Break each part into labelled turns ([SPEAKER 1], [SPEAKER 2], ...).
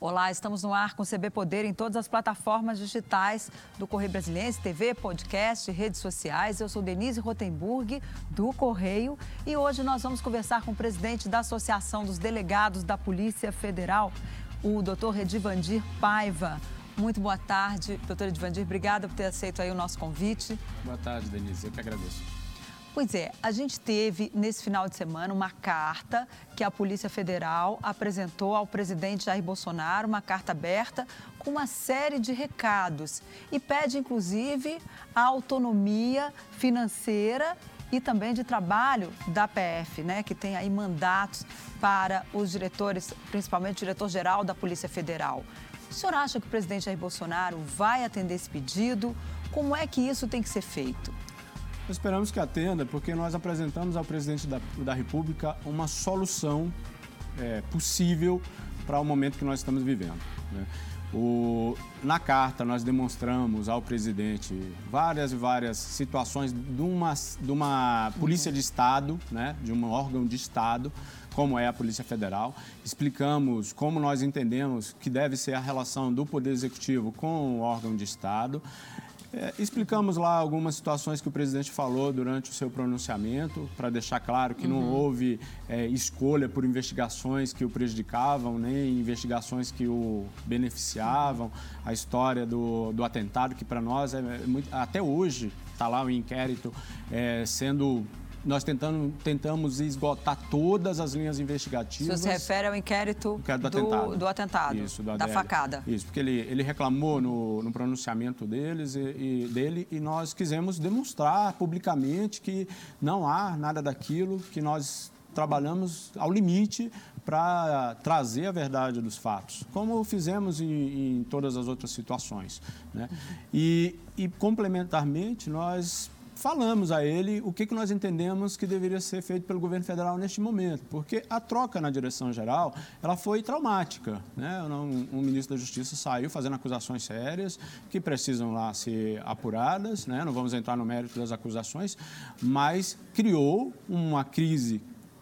[SPEAKER 1] Olá, estamos no ar com o CB Poder em todas as plataformas digitais do Correio Brasiliense, TV, podcast, redes sociais. Eu sou Denise Rotenburg, do Correio, e hoje nós vamos conversar com o presidente da Associação dos Delegados da Polícia Federal, o doutor Redivandir Paiva. Muito boa tarde, doutor Edvandir. Obrigada por ter aceito aí o nosso convite.
[SPEAKER 2] Boa tarde, Denise. Eu que agradeço.
[SPEAKER 1] Pois é, a gente teve nesse final de semana uma carta que a Polícia Federal apresentou ao presidente Jair Bolsonaro, uma carta aberta com uma série de recados e pede inclusive a autonomia financeira e também de trabalho da PF, né, que tem aí mandatos para os diretores, principalmente o diretor-geral da Polícia Federal. O senhor acha que o presidente Jair Bolsonaro vai atender esse pedido? Como é que isso tem que ser feito?
[SPEAKER 2] Esperamos que atenda, porque nós apresentamos ao presidente da, da República uma solução é, possível para o momento que nós estamos vivendo. Né? O, na carta, nós demonstramos ao presidente várias e várias situações de uma, de uma polícia de Estado, né, de um órgão de Estado, como é a Polícia Federal. Explicamos como nós entendemos que deve ser a relação do Poder Executivo com o órgão de Estado. É, explicamos lá algumas situações que o presidente falou durante o seu pronunciamento, para deixar claro que uhum. não houve é, escolha por investigações que o prejudicavam, nem investigações que o beneficiavam. A história do, do atentado, que para nós, é, é muito, até hoje, está lá o inquérito é, sendo nós tentando, tentamos esgotar todas as linhas investigativas.
[SPEAKER 1] Isso se refere ao inquérito, inquérito do, do, atentado. Do atentado Isso, da facada.
[SPEAKER 2] Isso, porque ele, ele reclamou no, no pronunciamento deles e, e, dele e nós quisemos demonstrar publicamente que não há nada daquilo, que nós trabalhamos ao limite para trazer a verdade dos fatos, como fizemos em, em todas as outras situações. Né? E, e, complementarmente, nós falamos a ele o que, que nós entendemos que deveria ser feito pelo governo federal neste momento, porque a troca na direção geral ela foi traumática. Né? Um ministro da Justiça saiu fazendo acusações sérias que precisam lá ser apuradas, né? não vamos entrar no mérito das acusações, mas criou uma crise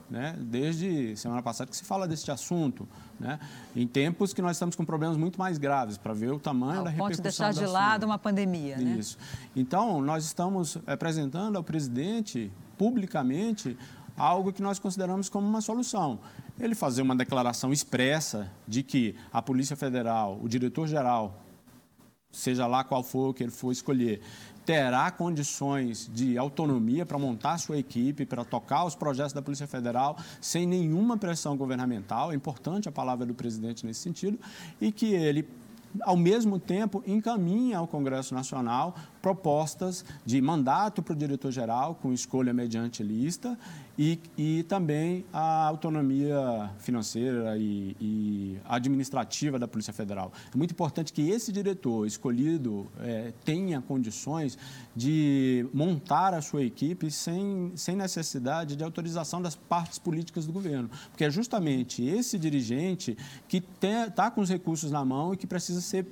[SPEAKER 2] né? desde semana passada que se fala deste assunto, né? em tempos que nós estamos com problemas muito mais graves, para ver o tamanho ah, da repercussão.
[SPEAKER 1] Pode deixar de lado uma pandemia,
[SPEAKER 2] né? Isso. Então, nós estamos apresentando ao presidente, publicamente, algo que nós consideramos como uma solução. Ele fazer uma declaração expressa de que a Polícia Federal, o diretor-geral, seja lá qual for que ele for escolher, terá condições de autonomia para montar sua equipe, para tocar os projetos da Polícia Federal sem nenhuma pressão governamental. É importante a palavra do presidente nesse sentido e que ele ao mesmo tempo, encaminha ao Congresso Nacional propostas de mandato para o diretor-geral, com escolha mediante lista, e, e também a autonomia financeira e, e, administrativa da Polícia Federal. É muito importante que esse diretor escolhido é, tenha condições de montar a sua equipe sem, sem necessidade de autorização das partes políticas do governo, porque é justamente esse dirigente que está com os recursos na mão e que precisa ser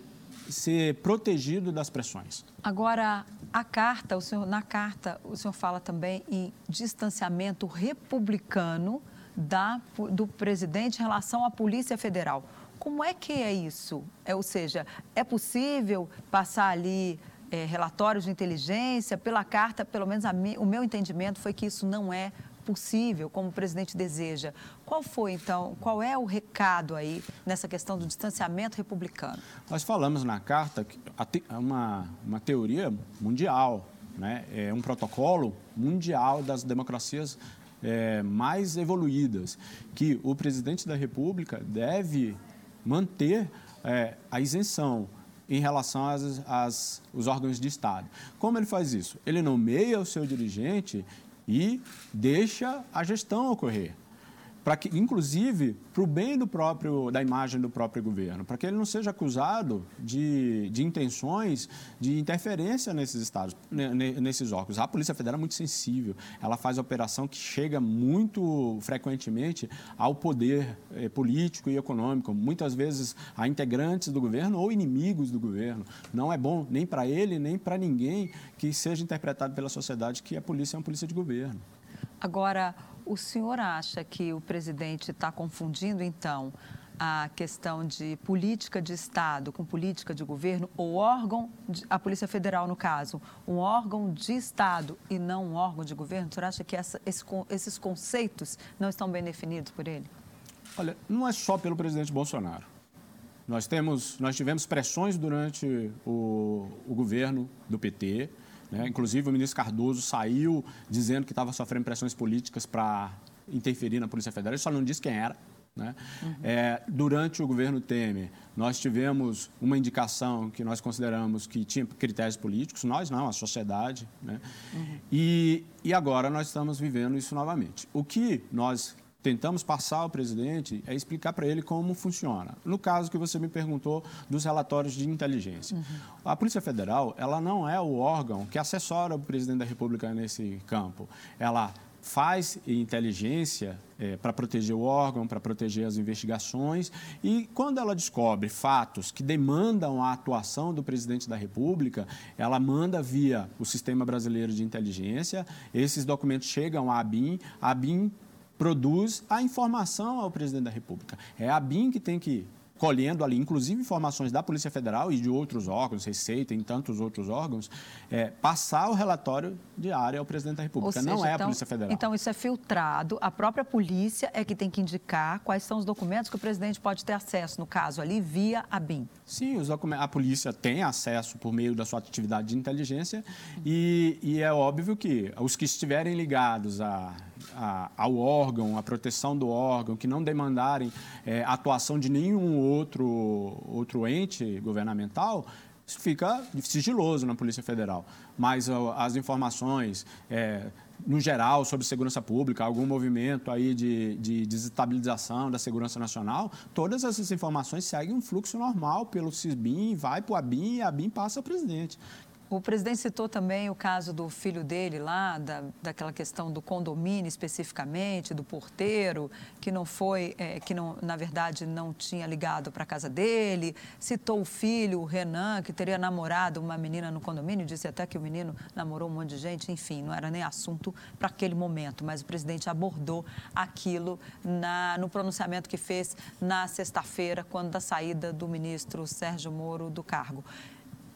[SPEAKER 2] ser protegido das pressões.
[SPEAKER 1] Agora, a carta, o senhor, na carta, o senhor fala também em distanciamento republicano da, do presidente em relação à Polícia Federal. Como é que é isso? É, ou seja, é possível passar ali é, relatórios de inteligência? Pela carta, pelo menos mi, o meu entendimento foi que isso não é possível, como o presidente deseja. Qual foi, então, qual é o recado aí nessa questão do distanciamento republicano?
[SPEAKER 2] Nós falamos na carta que uma, uma teoria mundial, né? é um protocolo mundial das democracias é, mais evoluídas, que o presidente da República deve manter é, a isenção em relação às, às, os órgãos de Estado. Como ele faz isso? Ele nomeia o seu dirigente e deixa a gestão ocorrer para que, inclusive, para o bem do próprio, da imagem do próprio governo, para que ele não seja acusado de, de intenções de interferência nesses estados, nesses órgãos. A Polícia Federal é muito sensível, ela faz operação que chega muito frequentemente ao poder eh, político e econômico, muitas vezes a integrantes do governo ou inimigos do governo. Não é bom nem para ele, nem para ninguém que seja interpretado pela sociedade que a polícia é uma polícia de governo.
[SPEAKER 1] Agora, o senhor acha que o presidente está confundindo, então, a questão de política de Estado com política de governo, o órgão, de, a Polícia Federal, no caso, um órgão de Estado e não um órgão de governo? O senhor acha que essa, esse, esses conceitos não estão bem definidos por ele?
[SPEAKER 2] Olha, não é só pelo presidente Bolsonaro. Nós, temos, nós tivemos pressões durante o, o governo do PT, né? inclusive o ministro Cardoso saiu dizendo que estava sofrendo pressões políticas para interferir na Polícia Federal, ele só não disse quem era. Né? Uhum. É, durante o governo Temer, nós tivemos uma indicação que nós consideramos que tinha critérios políticos, nós não, a sociedade. Né? Uhum. E, e agora nós estamos vivendo isso novamente. O que nós tentamos passar ao presidente é explicar para ele como funciona. No caso que você me perguntou dos relatórios de inteligência. Uhum. A Polícia Federal, ela não é o órgão que assessora o presidente da República nesse campo. Ela faz inteligência é, para proteger o órgão, para proteger as investigações. E quando ela descobre fatos que demandam a atuação do presidente da República, ela manda via o Sistema Brasileiro de Inteligência. Esses documentos chegam à ABIN, a ABIN produz a informação ao presidente da República. É a BIM que tem que colhendo ali, inclusive informações da Polícia Federal e de outros órgãos, Receita e tantos outros órgãos, é, passar o relatório diário ao presidente da República. Seja,
[SPEAKER 1] não
[SPEAKER 2] é
[SPEAKER 1] então,
[SPEAKER 2] a Polícia Federal.
[SPEAKER 1] Então isso é filtrado, a própria polícia é que tem que indicar quais são os documentos que o presidente pode ter acesso, no caso ali, via a BIM.
[SPEAKER 2] Sim, os a polícia tem acesso por meio da sua atividade de inteligência e, e é óbvio que os que estiverem ligados a a, ao órgão, a proteção do órgão, que não demandarem é, atuação de nenhum outro, outro ente governamental, isso fica sigiloso na Polícia Federal. Mas as informações, é, no geral, sobre segurança pública, algum movimento aí de, de desestabilização da segurança nacional, todas essas informações seguem um fluxo normal pelo CISBIM, vai para o ABIN e a ABIN passa ao presidente.
[SPEAKER 1] O presidente citou também o caso do filho dele lá, da, daquela questão do condomínio especificamente, do porteiro, que não foi, é, que não, na verdade não tinha ligado para a casa dele. Citou o filho, o Renan, que teria namorado uma menina no condomínio, disse até que o menino namorou um monte de gente, enfim, não era nem assunto para aquele momento, mas o presidente abordou aquilo na, no pronunciamento que fez na sexta-feira, quando da saída do ministro Sérgio Moro do cargo.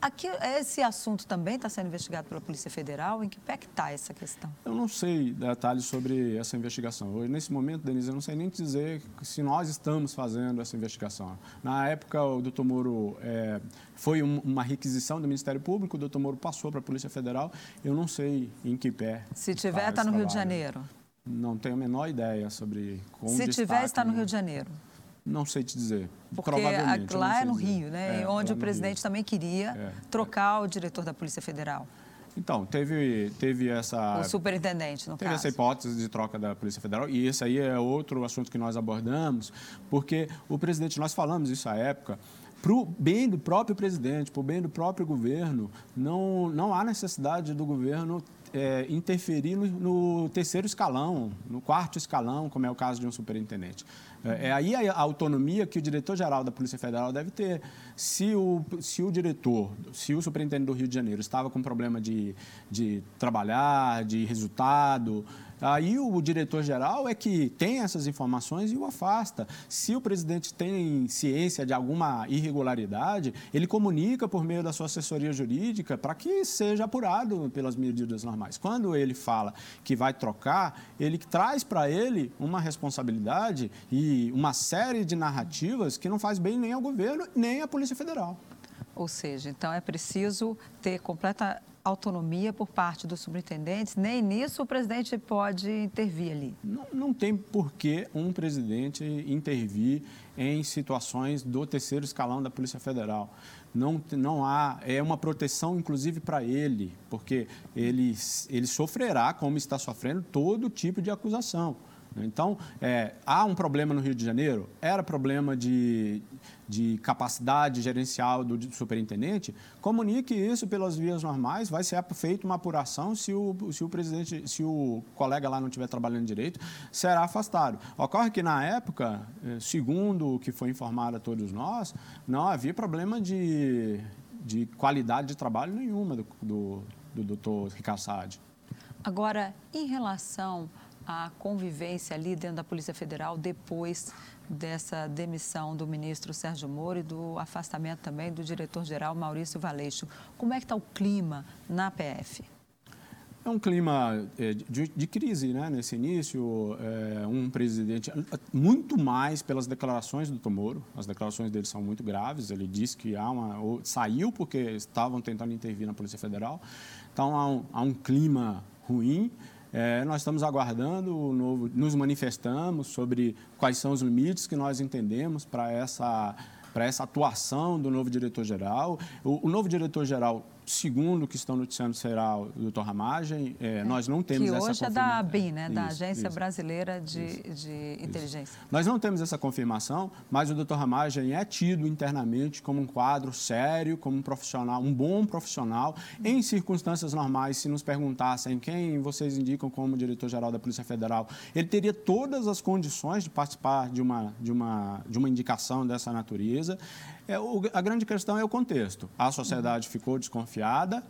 [SPEAKER 1] Aqui, esse assunto também está sendo investigado pela Polícia Federal? Em que pé está essa questão?
[SPEAKER 2] Eu não sei detalhes sobre essa investigação. Hoje, nesse momento, Denise, eu não sei nem dizer se nós estamos fazendo essa investigação. Na época, o doutor Moro é, foi um, uma requisição do Ministério Público, o doutor Moro passou para a Polícia Federal. Eu não sei em que pé.
[SPEAKER 1] Se tiver, está no Rio de Janeiro?
[SPEAKER 2] Não tenho a menor ideia sobre como
[SPEAKER 1] Se tiver, está no Rio de Janeiro.
[SPEAKER 2] Não sei te dizer.
[SPEAKER 1] Porque Provavelmente, lá é no dizer. Rio, né? É, onde o presidente Rio. também queria é, trocar é. o diretor da Polícia Federal.
[SPEAKER 2] Então, teve, teve essa.
[SPEAKER 1] O superintendente, no
[SPEAKER 2] teve
[SPEAKER 1] caso.
[SPEAKER 2] essa hipótese de troca da Polícia Federal, e esse aí é outro assunto que nós abordamos, porque o presidente, nós falamos isso à época, para o bem do próprio presidente, para o bem do próprio governo, não, não há necessidade do governo é, interferir no, no, terceiro escalão, no quarto escalão, como é o caso de um superintendente. É, é aí a, a autonomia que o diretor-geral da Polícia Federal deve ter. Se o, se o diretor, se o superintendente do Rio de Janeiro estava com problema de, de trabalhar, de resultado, Aí o diretor-geral é que tem essas informações e o afasta. Se o presidente tem ciência de alguma irregularidade, ele comunica por meio da sua assessoria jurídica para que seja apurado pelas medidas normais. Quando ele fala que vai trocar, ele traz para ele uma responsabilidade e uma série de narrativas que não faz bem nem ao governo, nem à Polícia Federal.
[SPEAKER 1] Ou seja, então é preciso ter completa autonomia por parte dos superintendentes, nem nisso o presidente pode intervir ali.
[SPEAKER 2] Não, não tem por que um presidente intervir em situações do terceiro escalão da Polícia Federal. Não, não há, é uma proteção inclusive para ele, porque ele, ele sofrerá, como está sofrendo, todo tipo de acusação. Então, é, há um problema no Rio de Janeiro? Era problema de, de capacidade gerencial do superintendente? Comunique isso pelas vias normais, vai ser feita uma apuração se o, se o presidente, se o colega lá não estiver trabalhando direito, será afastado. Ocorre que, na época, é, segundo o que foi informado a todos nós, não havia problema de, de qualidade de trabalho nenhuma do, do, do doutor Ricardo.
[SPEAKER 1] Agora, em relação a convivência ali dentro da Polícia Federal depois dessa demissão do ministro Sérgio Moro e do afastamento também do diretor-geral Maurício Valeixo. Como é que está o clima na PF?
[SPEAKER 2] É um clima é, de, de, crise, né? Nesse início, é, um presidente muito mais pelas declarações do Tomoro. As declarações dele são muito graves. Ele disse que há uma saiu porque estavam tentando intervir na Polícia Federal. Então há um, há um clima ruim. É, nós estamos aguardando o novo, nos manifestamos sobre quais são os limites que nós entendemos para essa essa atuação do novo diretor-geral. O, o novo diretor-geral segundo que estão noticiando será o doutor Ramagem. É, é, nós não temos
[SPEAKER 1] que
[SPEAKER 2] essa
[SPEAKER 1] hoje
[SPEAKER 2] é
[SPEAKER 1] da ABIN, né? da Agência isso, Brasileira de, isso, de Inteligência.
[SPEAKER 2] Nós não temos essa confirmação, mas o doutor Ramagem é tido internamente como um quadro sério, como um profissional, um bom profissional. Em circunstâncias normais, se nos perguntassem quem vocês indicam como diretor-geral da Polícia Federal, ele teria todas as condições de participar de uma, de uma, de uma indicação dessa natureza. É, o, a grande questão é o contexto. A sociedade ficou desconfiada,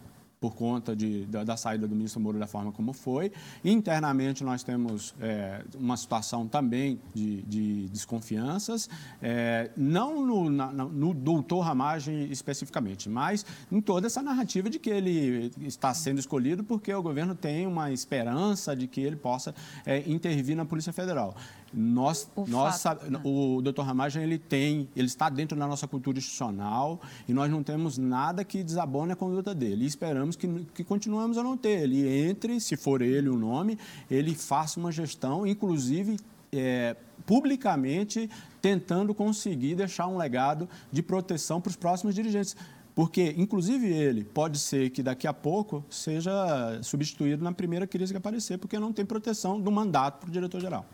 [SPEAKER 2] por conta de, da, da, saída do ministro Moro da forma como foi. Internamente, nós temos é, uma situação também de, de desconfianças, é, não no, na, no, doutor Ramagem especificamente, mas em toda essa narrativa de que ele está sendo escolhido porque o governo tem uma esperança de que ele possa é, intervir na Polícia Federal. Nós, o, nós, fato, né? o doutor Ramagem ele tem, ele está dentro da nossa cultura institucional e nós não temos nada que desabone a conduta dele. E esperamos que, que continuemos a não ter. Ele entre, se for ele o nome, ele faça uma gestão, inclusive é, publicamente tentando conseguir deixar um legado de proteção para os próximos dirigentes. Porque, inclusive, ele pode ser que daqui a pouco seja substituído na primeira crise que aparecer, porque não tem proteção do mandato para o diretor-geral.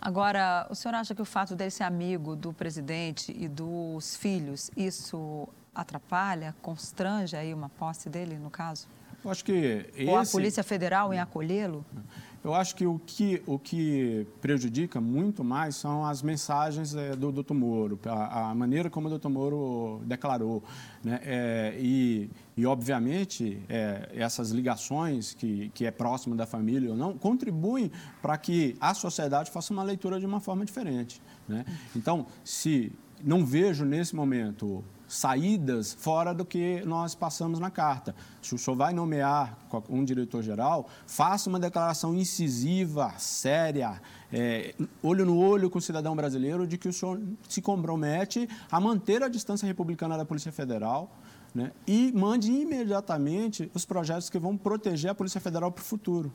[SPEAKER 1] Agora, o senhor acha que o fato dele ser amigo do presidente e dos filhos, isso atrapalha, constrange aí uma posse dele, no caso?
[SPEAKER 2] Eu acho que esse...
[SPEAKER 1] Ou a Polícia Federal em acolhê-lo?
[SPEAKER 2] Eu acho que o que, o que prejudica muito mais são as mensagens é, do doutor Moro, a, a, maneira como o doutor Moro declarou. Né? É, e, e, obviamente, é, essas ligações que, que é próximo da família ou não, contribuem para que a sociedade faça uma leitura de uma forma diferente. Né? Então, se não vejo nesse momento saídas fora do que nós passamos na carta. Se o senhor vai nomear um diretor-geral, faça uma declaração incisiva, séria, é, olho no olho com o cidadão brasileiro, de que o senhor se compromete a manter a distância republicana da Polícia Federal, né, e mande imediatamente os projetos que vão proteger a Polícia Federal para o futuro.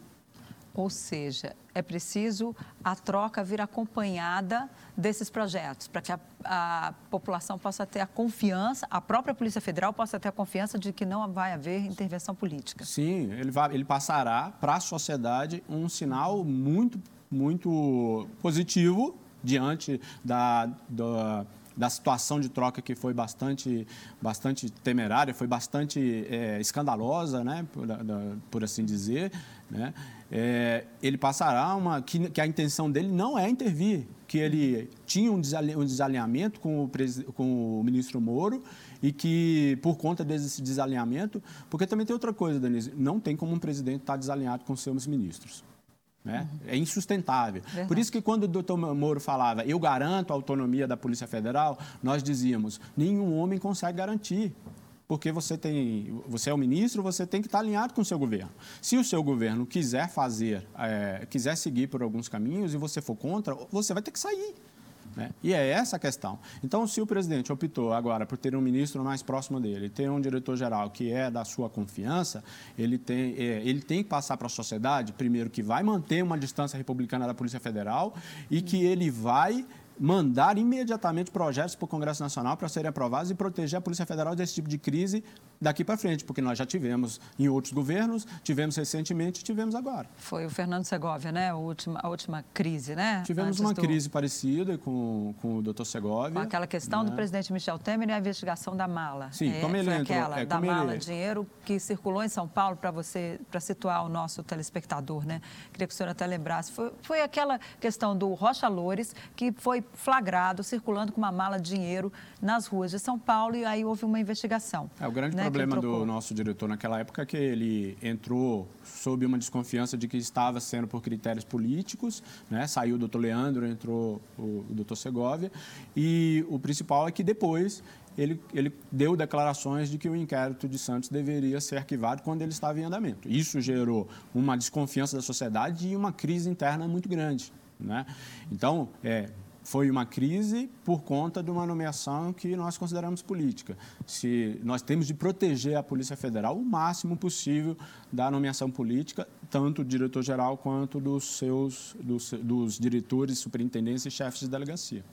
[SPEAKER 1] Ou seja, é preciso a troca vir acompanhada desses projetos, para que a, a, população possa ter a confiança, a própria Polícia Federal possa ter a confiança de que não vai haver intervenção política.
[SPEAKER 2] Sim, ele, vai, ele passará para a sociedade um sinal muito, muito positivo diante da, da da situação de troca que foi bastante, bastante temerária, foi bastante é, escandalosa, né, por, da, por, assim dizer, né, é, ele passará uma que, que, a intenção dele não é intervir, que ele tinha um, um desalinhamento com o, com o ministro Moro e que por conta desse desalinhamento, porque também tem outra coisa, Denise, não tem como um presidente estar desalinhado com seus ministros. Né? Uhum. É insustentável. Verdade. Por isso que quando o doutor Moro falava, eu garanto a autonomia da Polícia Federal, nós dizíamos, nenhum homem consegue garantir. Porque você tem, você é o ministro, você tem que estar alinhado com o seu governo. Se o seu governo quiser fazer, é, quiser seguir por alguns caminhos e você for contra, você vai ter que sair. Né? E é essa a questão. Então, se o presidente optou agora por ter um ministro mais próximo dele, ter um diretor-geral que é da sua confiança, ele tem, é, ele tem que passar para a sociedade, primeiro, que vai manter uma distância republicana da Polícia Federal e que ele vai mandar imediatamente projetos para o Congresso Nacional para serem aprovados e proteger a Polícia Federal desse tipo de crise daqui para frente, porque nós já tivemos em outros governos, tivemos recentemente e tivemos agora.
[SPEAKER 1] Foi o Fernando Segovia, né? A última, a última crise, né?
[SPEAKER 2] Tivemos Antes uma do... crise parecida com, com o doutor Segovia. Com
[SPEAKER 1] aquela questão né? do presidente Michel Temer e a investigação da mala.
[SPEAKER 2] Sim, é, como ele
[SPEAKER 1] foi
[SPEAKER 2] entrou.
[SPEAKER 1] aquela, é, da mala, ele... dinheiro que circulou em São Paulo para você, para situar o nosso telespectador, né? Queria que o senhor até lembrasse. Foi, foi aquela questão do Rocha Loures, que foi flagrado circulando com uma mala de dinheiro nas ruas de São Paulo e aí houve uma investigação.
[SPEAKER 2] É, o grande
[SPEAKER 1] né,
[SPEAKER 2] problema do nosso diretor naquela época que ele entrou sob uma desconfiança de que estava sendo por critérios políticos, né? saiu o doutor Leandro, entrou o, o doutor Segovia, e o principal é que depois ele, ele, deu declarações de que o inquérito de Santos deveria ser arquivado quando ele estava em andamento. Isso gerou uma desconfiança da sociedade e uma crise interna muito grande. Né? Então, é, foi uma crise por conta de uma nomeação que nós consideramos política. Se nós temos de proteger a Polícia Federal o máximo possível da nomeação política, tanto do diretor-geral quanto dos seus dos, dos diretores, superintendentes e chefes de delegacia.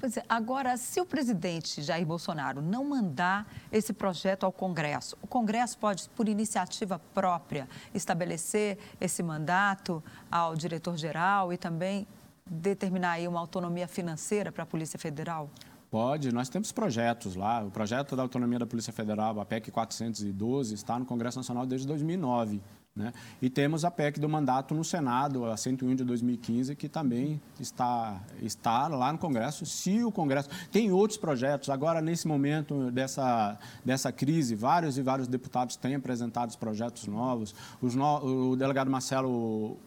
[SPEAKER 1] Pois é, agora, se o presidente Jair Bolsonaro não mandar esse projeto ao Congresso, o Congresso pode, por iniciativa própria, estabelecer esse mandato ao diretor-geral e também determinar aí uma autonomia financeira para a Polícia Federal?
[SPEAKER 2] Pode, nós temos projetos lá. O projeto da autonomia da Polícia Federal, a PEC 412, está no Congresso Nacional desde 2009. Né? E temos a PEC do mandato no Senado, a 101 de 2015, que também está, está lá no Congresso. Se o Congresso. Tem outros projetos. Agora, nesse momento dessa, dessa crise, vários e vários deputados têm apresentado projetos novos. No, o delegado Marcelo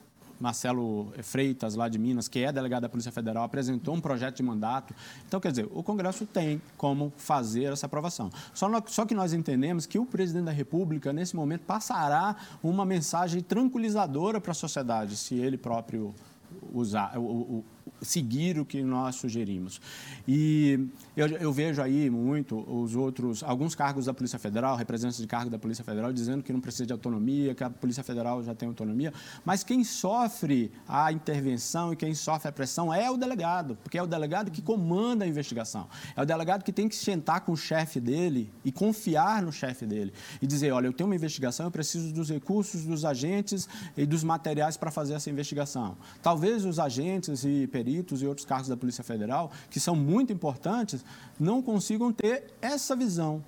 [SPEAKER 2] Marcelo Freitas, lá de Minas, que é delegado da Polícia Federal, apresentou um projeto de mandato. Então, quer dizer, o Congresso tem como fazer essa aprovação. Só, no, só que nós entendemos que o presidente da República, nesse momento, passará uma mensagem tranquilizadora para a sociedade, se ele próprio usar, o, o, seguir o que nós sugerimos. E eu, eu, vejo aí muito os outros, alguns cargos da Polícia Federal, representantes de cargo da Polícia Federal, dizendo que não precisa de autonomia, que a Polícia Federal já tem autonomia, mas quem sofre a intervenção e quem sofre a pressão é o delegado, porque é o delegado que comanda a investigação. É o delegado que tem que sentar com o chefe dele e confiar no chefe dele e dizer, olha, eu tenho uma investigação, eu preciso dos recursos, dos agentes e dos materiais para fazer essa investigação. Talvez os agentes e peritos e outros cargos da Polícia Federal, que são muito importantes, não consigam ter essa visão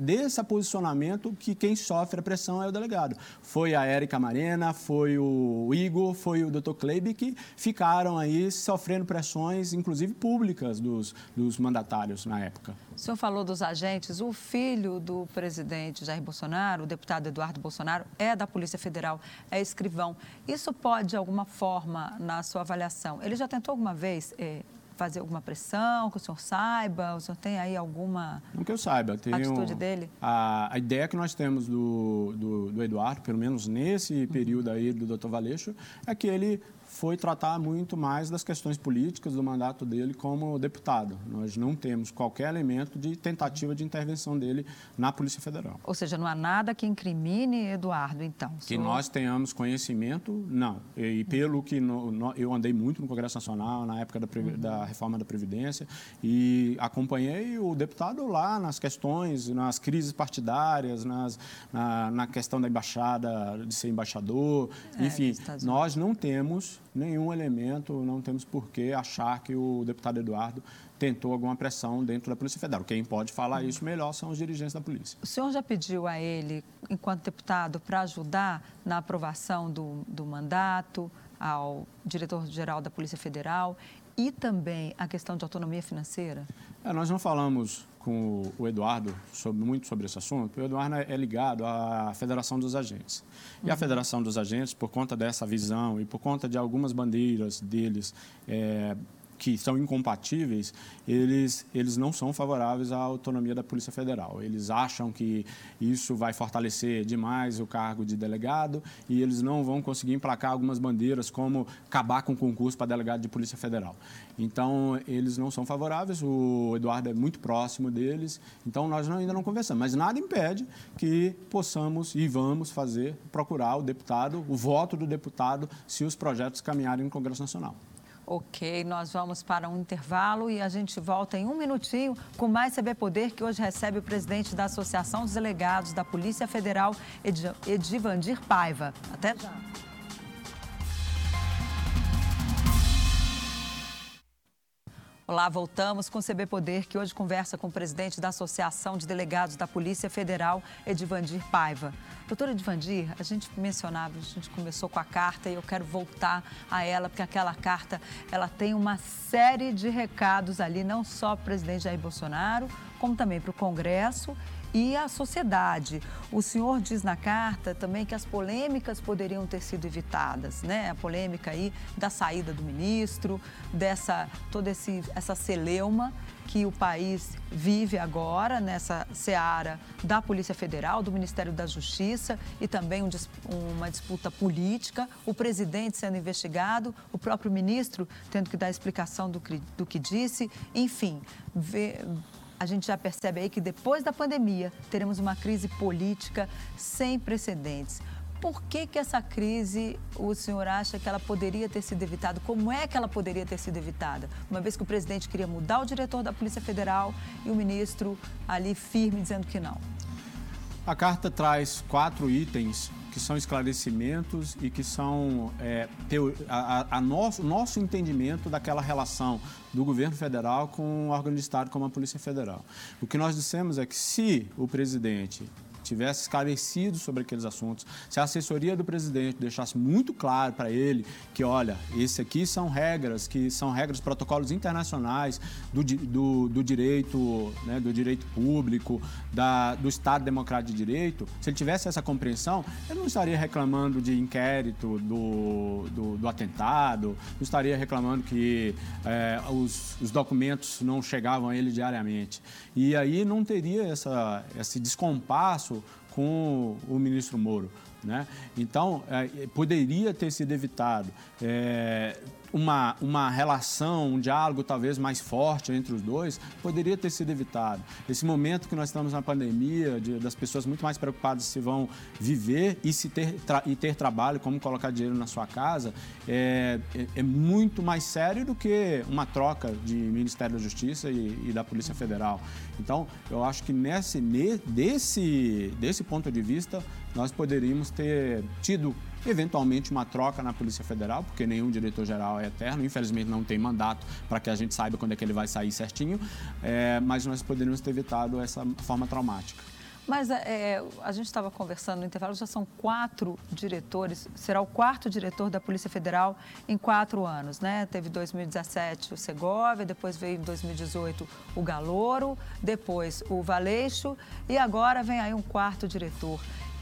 [SPEAKER 2] desse posicionamento que quem sofre a pressão é o delegado. Foi a Érica Marena, foi o Igor, foi o Dr. Kleib que ficaram aí sofrendo pressões, inclusive públicas, dos, dos mandatários na época.
[SPEAKER 1] O senhor falou dos agentes. O filho do presidente Jair Bolsonaro, o deputado Eduardo Bolsonaro, é da Polícia Federal, é escrivão. Isso pode, de alguma forma, na sua avaliação, ele já tentou alguma vez eh, fazer alguma pressão, que o senhor saiba? O senhor tem aí alguma
[SPEAKER 2] Não que eu saiba. Tenho
[SPEAKER 1] atitude dele?
[SPEAKER 2] A, a ideia que nós temos do, do, do Eduardo, pelo menos nesse período aí do Dr. Valeixo, é que ele foi tratar muito mais das questões políticas do mandato dele como deputado. Nós não temos qualquer elemento de tentativa de intervenção dele na Polícia Federal.
[SPEAKER 1] Ou seja, não há nada que incrimine Eduardo, então?
[SPEAKER 2] Que nós tenhamos conhecimento, não. E, pelo que no, no, eu andei muito no Congresso Nacional na época da, uhum. da, reforma da Previdência e acompanhei o deputado lá nas questões, nas crises partidárias, nas, na, na questão da embaixada, de ser embaixador. É, Enfim, nós não temos nenhum elemento, não temos por que achar que o deputado Eduardo tentou alguma pressão dentro da Polícia Federal. Quem pode falar isso melhor são os dirigentes da polícia.
[SPEAKER 1] O senhor já pediu a ele, enquanto deputado, para ajudar na aprovação do, do mandato ao diretor-geral da Polícia Federal e também a questão de autonomia financeira?
[SPEAKER 2] É, nós não falamos com o Eduardo sobre, muito sobre esse assunto. O Eduardo é ligado à Federação dos Agentes. E uhum. a Federação dos Agentes, por conta dessa visão e por conta de algumas bandeiras deles é, que são incompatíveis, eles, eles não são favoráveis à autonomia da Polícia Federal. Eles acham que isso vai fortalecer demais o cargo de delegado e eles não vão conseguir emplacar algumas bandeiras, como acabar com o concurso para delegado de Polícia Federal. Então, eles não são favoráveis, o Eduardo é muito próximo deles, então nós ainda não conversamos. Mas nada impede que possamos e vamos fazer, procurar o deputado, o voto do deputado, se os projetos caminharem no Congresso Nacional.
[SPEAKER 1] Ok, nós vamos para um intervalo e a gente volta em um minutinho com mais CB Poder, que hoje recebe o presidente da Associação dos Delegados da Polícia Federal, Edivandir Paiva. Até já. Olá, voltamos com o CB Poder, que hoje conversa com o presidente da Associação de Delegados da Polícia Federal, Edivandir Paiva. Doutora Edivandir, a gente mencionava, a gente começou com a carta e eu quero voltar a ela, porque aquela carta, ela tem uma série de recados ali, não só para o presidente Jair Bolsonaro, como também para o Congresso e a sociedade. O senhor diz na carta também que as polêmicas poderiam ter sido evitadas, né? A polêmica aí da saída do ministro, dessa toda esse, essa celeuma que o país vive agora nessa seara da Polícia Federal, do Ministério da Justiça e também um, uma disputa política, o presidente sendo investigado, o próprio ministro tendo que dar explicação do, do que disse, enfim, vê, a gente já percebe aí que depois da pandemia teremos uma crise política sem precedentes. Por que, que essa crise o senhor acha que ela poderia ter sido evitada? Como é que ela poderia ter sido evitada? Uma vez que o presidente queria mudar o diretor da Polícia Federal e o ministro ali firme dizendo que não.
[SPEAKER 2] A carta traz quatro itens que são esclarecimentos e que são é, a, a, a nosso, nosso entendimento daquela relação do governo federal com o órgão de Estado como a Polícia Federal. O que nós dissemos é que se o presidente tivesse esclarecido sobre aqueles assuntos, se a assessoria do presidente deixasse muito claro para ele que, olha, esse aqui são regras, que são regras, protocolos internacionais do, do, do direito, né, do direito público, da, do Estado Democrático de Direito, se ele tivesse essa compreensão, ele não estaria reclamando de inquérito do, do, do atentado, não estaria reclamando que é, os, os documentos não chegavam a ele diariamente. E aí não teria essa, esse descompasso com o ministro Moro. Né? Então, é, poderia ter sido evitado. É, uma, uma relação, um diálogo talvez mais forte entre os dois, poderia ter sido evitado. Esse momento que nós estamos na pandemia, de, das pessoas muito mais preocupadas se vão viver e, se ter, e ter trabalho, como colocar dinheiro na sua casa, é, é, é, muito mais sério do que uma troca de Ministério da Justiça e, e da Polícia Federal. Então, eu acho que nesse, desse, desse ponto de vista, nós poderíamos ter tido eventualmente uma troca na Polícia Federal, porque nenhum diretor-geral é eterno, infelizmente não tem mandato para que a gente saiba quando é que ele vai sair certinho, é, mas nós poderíamos ter evitado essa forma traumática.
[SPEAKER 1] Mas é, a gente estava conversando no intervalo, já são quatro diretores, será o quarto diretor da Polícia Federal em quatro anos, né? Teve 2017 o Segovia, depois veio em 2018 o Galouro, depois o Valeixo e agora vem aí um quarto diretor.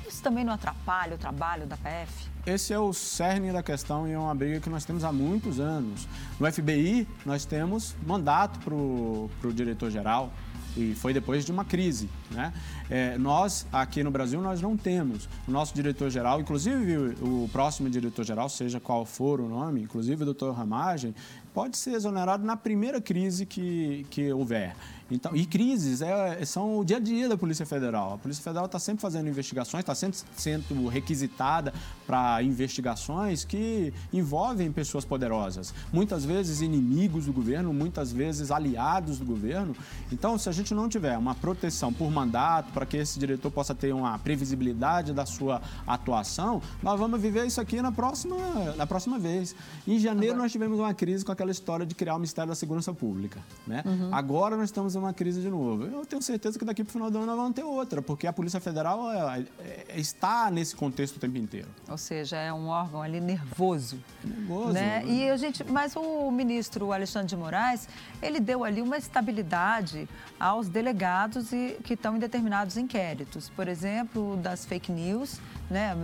[SPEAKER 1] Isso também não atrapalha o trabalho da PF?
[SPEAKER 2] Esse é o cerne da questão e é uma briga que nós temos há muitos anos. No FBI, nós temos mandato para o diretor-geral, e foi depois de uma crise. Né? É, nós, aqui no Brasil, nós não temos. O nosso diretor-geral, inclusive o próximo diretor-geral, seja qual for o nome, inclusive o doutor Ramagem, pode ser exonerado na primeira crise que, que houver. Então, e crises é, são o dia a dia da Polícia Federal. A Polícia Federal está sempre fazendo investigações, está sempre sendo requisitada para investigações que envolvem pessoas poderosas. Muitas vezes inimigos do governo, muitas vezes aliados do governo. Então, se a gente não tiver uma proteção por mandato, para que esse diretor possa ter uma previsibilidade da sua atuação, nós vamos viver isso aqui na próxima, na próxima vez. Em janeiro, Agora... nós tivemos uma crise com aquela história de criar o Ministério da Segurança Pública. Né? Uhum. Agora nós estamos uma crise de novo. Eu tenho certeza que daqui para o final do ano nós vamos ter outra, porque a Polícia Federal é, é, está nesse contexto o tempo inteiro.
[SPEAKER 1] Ou seja, é um órgão ali nervoso.
[SPEAKER 2] Nervoso.
[SPEAKER 1] Né? E a gente, mas o ministro Alexandre de Moraes, ele deu ali uma estabilidade aos delegados e, que estão em determinados inquéritos. Por exemplo, das fake news, né?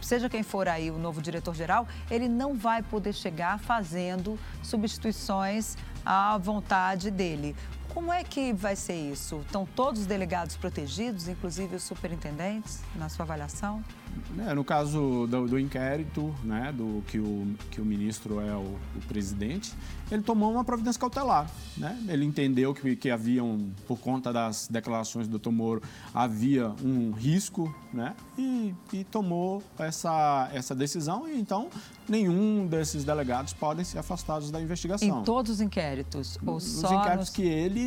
[SPEAKER 1] Seja quem for aí o novo diretor-geral, ele não vai poder chegar fazendo substituições à vontade dele. Como é que vai ser isso? Estão todos os delegados protegidos, inclusive os superintendentes, na sua avaliação?
[SPEAKER 2] É, no caso do, do, inquérito, né, do que o, que o ministro é o, o, presidente, ele tomou uma providência cautelar. Né? Ele entendeu que, que havia, um, por conta das declarações do doutor Moro, havia um risco né? e, e tomou essa, essa decisão. E então, nenhum desses delegados podem ser afastados da investigação.
[SPEAKER 1] Em todos os inquéritos? Ou
[SPEAKER 2] os
[SPEAKER 1] só
[SPEAKER 2] inquéritos nos... que ele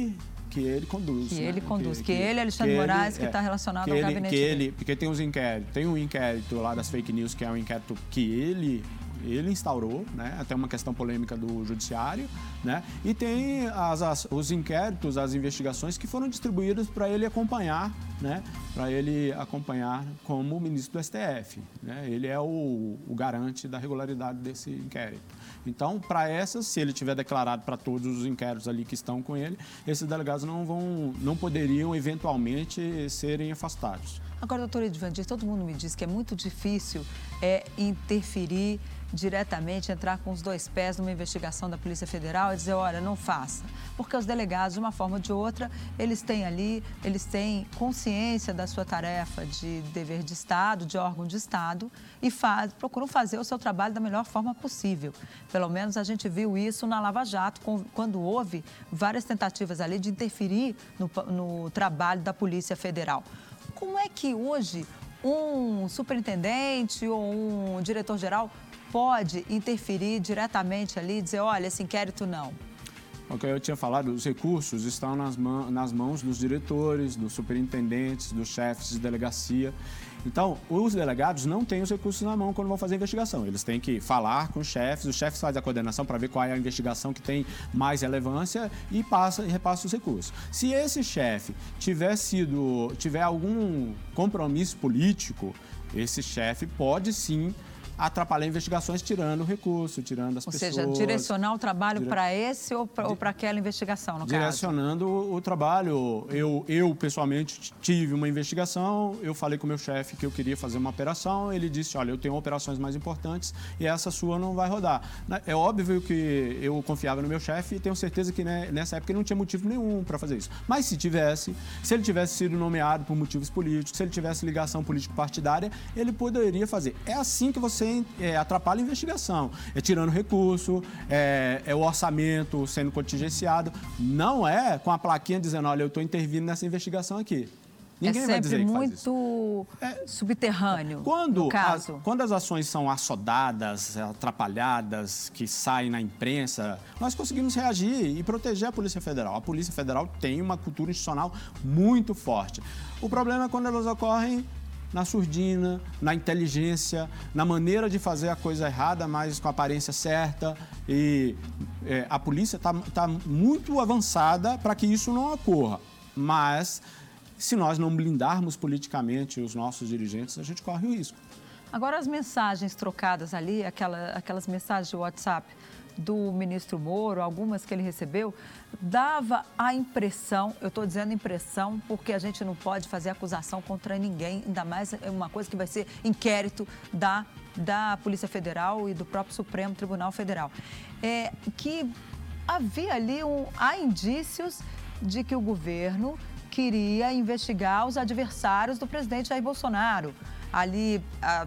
[SPEAKER 2] que ele conduz.
[SPEAKER 1] Que né? ele conduz, que, que, que ele, Alexandre que Moraes, que está é, relacionado ao
[SPEAKER 2] ele,
[SPEAKER 1] gabinete
[SPEAKER 2] que ele, Porque tem os inquéritos, tem um inquérito lá das fake news, que é um inquérito que ele ele instaurou, né? até uma questão polêmica do judiciário, né? e tem as, as, os inquéritos, as investigações que foram distribuídas para ele acompanhar, né? para ele acompanhar como ministro do STF. Né? Ele é o, o garante da regularidade desse inquérito. Então, para essas, se ele tiver declarado para todos os inquéritos ali que estão com ele, esses delegados não, vão, não poderiam eventualmente serem afastados.
[SPEAKER 1] Agora, doutor Edvandir, todo mundo me diz que é muito difícil é, interferir diretamente, entrar com os dois pés numa investigação da Polícia Federal e dizer, olha, não faça. Porque os delegados, de uma forma ou de outra, eles têm ali, eles têm consciência da sua tarefa de dever de Estado, de órgão de Estado, e faz, procuram fazer o seu trabalho da melhor forma possível. Pelo menos a gente viu isso na Lava Jato, quando houve várias tentativas ali de interferir no, no trabalho da Polícia Federal. Como é que hoje um superintendente ou um diretor-geral pode interferir diretamente ali e dizer, olha, esse inquérito não?
[SPEAKER 2] O que eu tinha falado, os recursos estão nas, mãos, nas mãos dos diretores, dos superintendentes, dos chefes de delegacia. Então, os delegados não têm os recursos na mão quando vão fazer a investigação. Eles têm que falar com os chefes, os chefes fazem a coordenação para ver qual é a investigação que tem mais relevância e passa e repassa os recursos. Se esse chefe tiver sido, tiver algum compromisso político, esse chefe pode sim atrapalhar investigações tirando o recurso, tirando as
[SPEAKER 1] ou
[SPEAKER 2] pessoas.
[SPEAKER 1] Ou seja, direcionar o trabalho dire... para esse ou para aquela investigação, no
[SPEAKER 2] Direcionando
[SPEAKER 1] caso?
[SPEAKER 2] o trabalho. Eu, eu, pessoalmente, tive uma investigação, eu falei com o meu chefe que eu queria fazer uma operação, ele disse, olha, eu tenho operações mais importantes e essa sua não vai rodar. É óbvio que eu confiava no meu chefe e tenho certeza que né, nessa época ele não tinha motivo nenhum para fazer isso. Mas se tivesse, se ele tivesse sido nomeado por motivos políticos, se ele tivesse ligação político-partidária, ele poderia fazer. É assim que você você é, atrapalha a investigação. É tirando recurso, é, é, o orçamento sendo contingenciado. Não é com a plaquinha dizendo, olha, eu estou intervindo nessa investigação aqui.
[SPEAKER 1] Ninguém é sempre muito é, subterrâneo,
[SPEAKER 2] quando,
[SPEAKER 1] caso.
[SPEAKER 2] A, quando as ações são assodadas, atrapalhadas, que saem na imprensa, nós conseguimos reagir e proteger a Polícia Federal. A Polícia Federal tem uma cultura institucional muito forte. O problema é quando elas ocorrem na surdina, na inteligência, na maneira de fazer a coisa errada, mas com a aparência certa. E é, a polícia está tá muito avançada para que isso não ocorra. Mas, se nós não blindarmos politicamente os nossos dirigentes, a gente corre o risco.
[SPEAKER 1] Agora, as mensagens trocadas ali, aquela, aquelas mensagens de WhatsApp, do ministro Moro, algumas que ele recebeu, dava a impressão, eu estou dizendo impressão, porque a gente não pode fazer acusação contra ninguém, ainda mais é uma coisa que vai ser inquérito da, da Polícia Federal e do próprio Supremo Tribunal Federal. É, que havia ali um, há indícios de que o governo queria investigar os adversários do presidente Jair Bolsonaro ali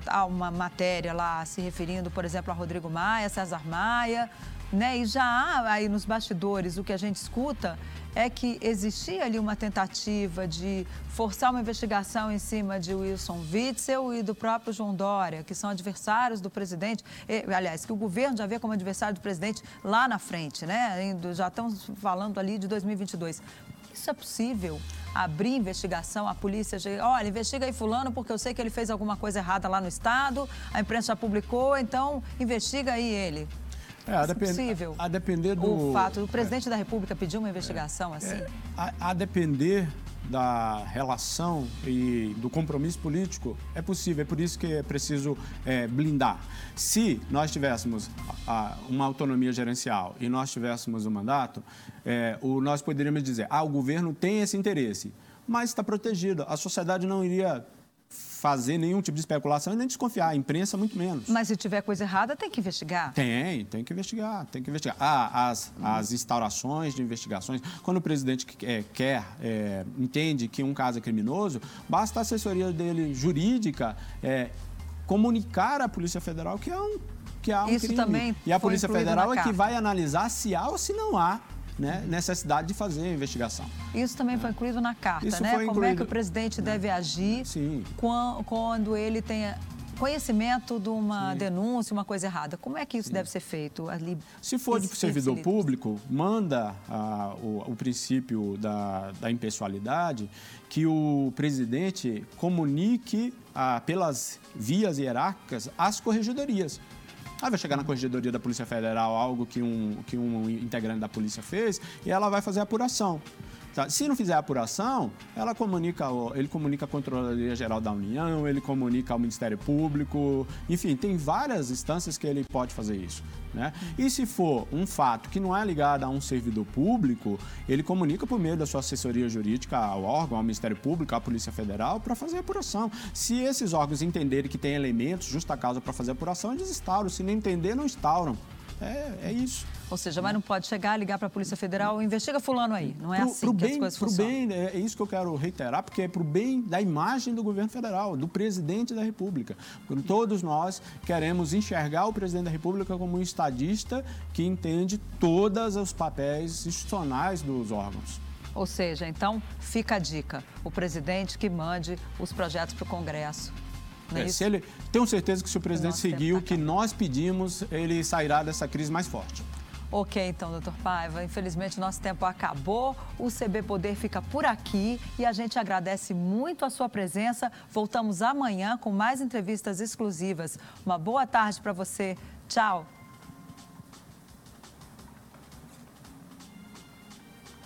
[SPEAKER 1] há uma matéria lá se referindo, por exemplo, a Rodrigo Maia, César Maia, né? E já há aí nos bastidores o que a gente escuta é que existia ali uma tentativa de forçar uma investigação em cima de Wilson Witzel e do próprio João Dória, que são adversários do presidente, e, aliás, que o governo já vê como adversário do presidente lá na frente, né? Já estamos falando ali de 2022. Isso é possível? abrir investigação, a polícia, olha, investiga aí fulano porque eu sei que ele fez alguma coisa errada lá no estado, a imprensa já publicou, então investiga aí ele. É, a, é depend... possível.
[SPEAKER 2] a depender do...
[SPEAKER 1] O fato do presidente é. da República pedir uma investigação é. assim? É.
[SPEAKER 2] A, a depender da relação e do compromisso político é possível, é por isso que é preciso é, blindar. Se nós tivéssemos a, uma autonomia gerencial e nós tivéssemos um mandato, é, o, nós poderíamos dizer, ah, o governo tem esse interesse, mas está protegido, a sociedade não iria fazer nenhum tipo de especulação e nem desconfiar. A imprensa, muito menos.
[SPEAKER 1] Mas se tiver coisa errada, tem que investigar?
[SPEAKER 2] Tem, tem que investigar, tem que investigar. Ah, as, as instaurações de investigações. Quando o presidente é, quer, é, entende que um caso é criminoso, basta a assessoria dele jurídica é, comunicar à Polícia Federal que é um que há um
[SPEAKER 1] Isso
[SPEAKER 2] crime.
[SPEAKER 1] também
[SPEAKER 2] e a Polícia Federal é que vai analisar se há ou se não há né, necessidade de fazer a investigação.
[SPEAKER 1] Isso também foi incluído na carta, Isso né? Como incluído... é que o presidente deve agir Sim. quando ele tenha conhecimento de uma Sim. denúncia, uma coisa errada. Como é que isso Sim. deve ser feito? Ali,
[SPEAKER 2] Se for de servidor público, manda ah, o, o, princípio da, da impessoalidade que o presidente comunique ah, pelas vias hierárquicas às corregedorias Ela vai chegar na Corregedoria da Polícia Federal, algo que um, que um integrante da polícia fez, e ela vai fazer a apuração. Tá? Se não fizer apuração, ela comunica, ele comunica a Controladoria Geral da União, ele comunica ao Ministério Público, enfim, tem várias instâncias que ele pode fazer isso. Né? E se for um fato que não é ligado a um servidor público, ele comunica por meio da sua assessoria jurídica ao órgão, ao Ministério Público, à Polícia Federal, para fazer apuração. Se esses órgãos entenderem que tem elementos, justa causa para fazer apuração, eles instauram. Se não entender, não instauram. É, é isso.
[SPEAKER 1] Ou seja, mas não pode chegar, ligar para a Polícia Federal, investiga fulano aí. Não é pro, assim pro que bem, as coisas funcionam.
[SPEAKER 2] Bem, é, é isso que eu quero reiterar, porque é para o bem da imagem do governo federal, do presidente da República. Todos nós queremos enxergar o presidente da República como um estadista que entende todos os papéis institucionais dos órgãos.
[SPEAKER 1] Ou seja, então fica a dica: o presidente que mande os projetos para o Congresso.
[SPEAKER 2] É, é se ele, tenho certeza que se o presidente seguir o que nós pedimos, ele sairá dessa crise mais forte.
[SPEAKER 1] Ok, então, doutor Paiva, infelizmente nosso tempo acabou. O CB Poder fica por aqui e a gente agradece muito a sua presença. Voltamos amanhã com mais entrevistas exclusivas. Uma boa tarde para você. Tchau.